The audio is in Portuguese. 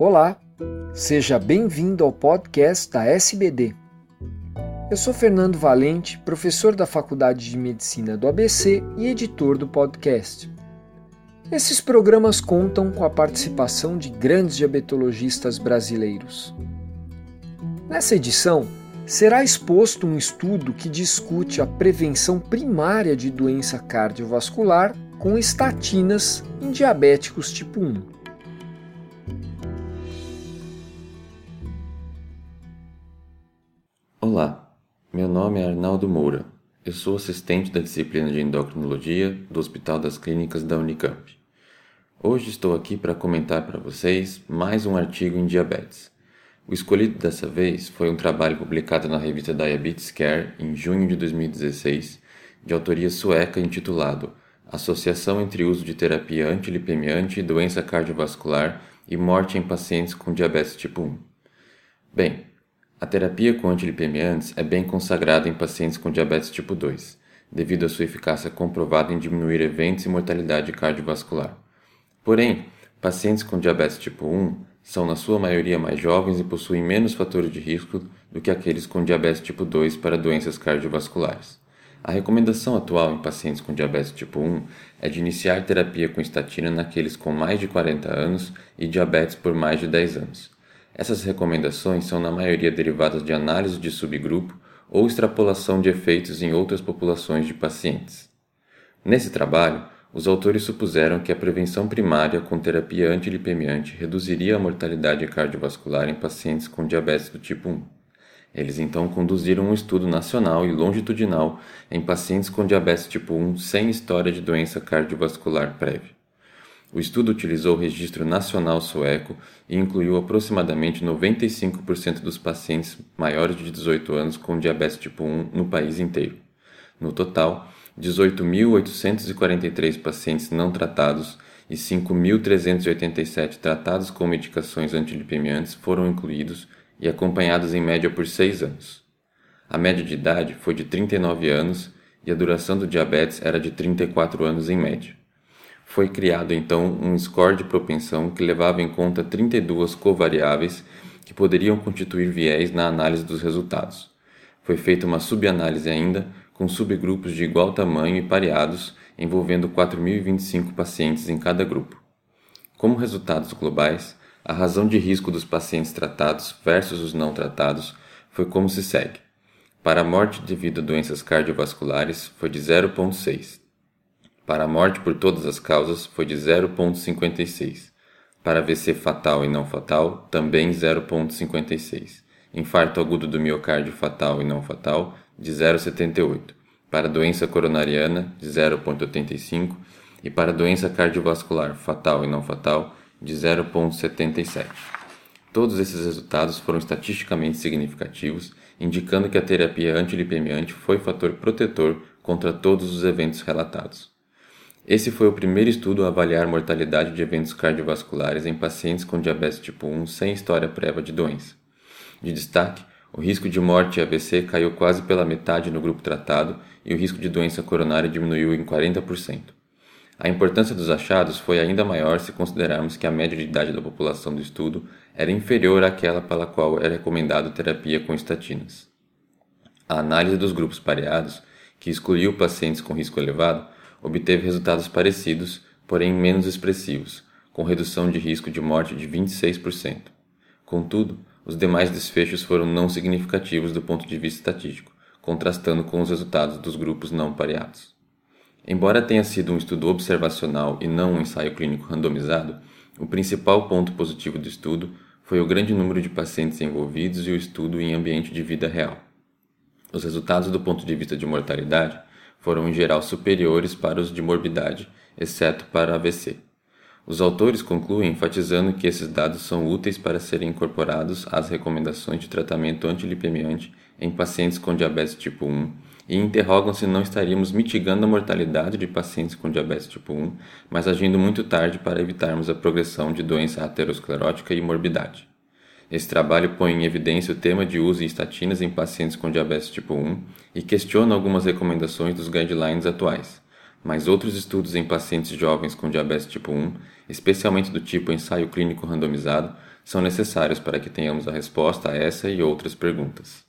Olá, seja bem-vindo ao podcast da SBD. Eu sou Fernando Valente, professor da Faculdade de Medicina do ABC e editor do podcast. Esses programas contam com a participação de grandes diabetologistas brasileiros. Nessa edição, será exposto um estudo que discute a prevenção primária de doença cardiovascular com estatinas em diabéticos tipo 1. Meu nome é Arnaldo Moura. Eu sou assistente da disciplina de endocrinologia do Hospital das Clínicas da Unicamp. Hoje estou aqui para comentar para vocês mais um artigo em diabetes. O escolhido dessa vez foi um trabalho publicado na revista Diabetes Care em junho de 2016, de autoria sueca intitulado Associação entre uso de terapia antilipemiante, doença cardiovascular e morte em pacientes com diabetes tipo 1. Bem, a terapia com antilipemiantes é bem consagrada em pacientes com diabetes tipo 2, devido à sua eficácia comprovada em diminuir eventos e mortalidade cardiovascular. Porém, pacientes com diabetes tipo 1 são na sua maioria mais jovens e possuem menos fatores de risco do que aqueles com diabetes tipo 2 para doenças cardiovasculares. A recomendação atual em pacientes com diabetes tipo 1 é de iniciar terapia com estatina naqueles com mais de 40 anos e diabetes por mais de 10 anos. Essas recomendações são na maioria derivadas de análise de subgrupo ou extrapolação de efeitos em outras populações de pacientes. Nesse trabalho, os autores supuseram que a prevenção primária com terapia antilipemiante reduziria a mortalidade cardiovascular em pacientes com diabetes do tipo 1. Eles então conduziram um estudo nacional e longitudinal em pacientes com diabetes tipo 1 sem história de doença cardiovascular prévia. O estudo utilizou o registro nacional sueco e incluiu aproximadamente 95% dos pacientes maiores de 18 anos com diabetes tipo 1 no país inteiro. No total, 18.843 pacientes não tratados e 5.387 tratados com medicações antilipemiantes foram incluídos e acompanhados em média por 6 anos. A média de idade foi de 39 anos e a duração do diabetes era de 34 anos em média. Foi criado então um score de propensão que levava em conta 32 covariáveis que poderiam constituir viés na análise dos resultados. Foi feita uma subanálise ainda com subgrupos de igual tamanho e pareados, envolvendo 4.025 pacientes em cada grupo. Como resultados globais, a razão de risco dos pacientes tratados versus os não tratados foi como se segue. Para a morte devido a doenças cardiovasculares, foi de 0,6. Para a morte por todas as causas, foi de 0,56. Para AVC fatal e não fatal, também 0,56. Infarto agudo do miocárdio fatal e não fatal, de 0,78, para doença coronariana, de 0,85 e para doença cardiovascular fatal e não fatal, de 0,77. Todos esses resultados foram estatisticamente significativos, indicando que a terapia antilipemiante foi fator protetor contra todos os eventos relatados. Esse foi o primeiro estudo a avaliar mortalidade de eventos cardiovasculares em pacientes com diabetes tipo 1 sem história prévia de doença. De destaque, o risco de morte e AVC caiu quase pela metade no grupo tratado e o risco de doença coronária diminuiu em 40%. A importância dos achados foi ainda maior se considerarmos que a média de idade da população do estudo era inferior àquela pela qual era recomendado terapia com estatinas. A análise dos grupos pareados, que excluiu pacientes com risco elevado, obteve resultados parecidos, porém menos expressivos, com redução de risco de morte de 26%. Contudo, os demais desfechos foram não significativos do ponto de vista estatístico, contrastando com os resultados dos grupos não pareados. Embora tenha sido um estudo observacional e não um ensaio clínico randomizado, o principal ponto positivo do estudo foi o grande número de pacientes envolvidos e o estudo em ambiente de vida real. Os resultados do ponto de vista de mortalidade foram em geral superiores para os de morbidade, exceto para AVC. Os autores concluem enfatizando que esses dados são úteis para serem incorporados às recomendações de tratamento antilipemiante em pacientes com diabetes tipo 1 e interrogam se não estaríamos mitigando a mortalidade de pacientes com diabetes tipo 1, mas agindo muito tarde para evitarmos a progressão de doença aterosclerótica e morbidade. Esse trabalho põe em evidência o tema de uso de estatinas em pacientes com diabetes tipo 1 e questiona algumas recomendações dos guidelines atuais mas outros estudos em pacientes jovens com diabetes tipo 1, especialmente do tipo ensaio clínico randomizado, são necessários para que tenhamos a resposta a essa e outras perguntas.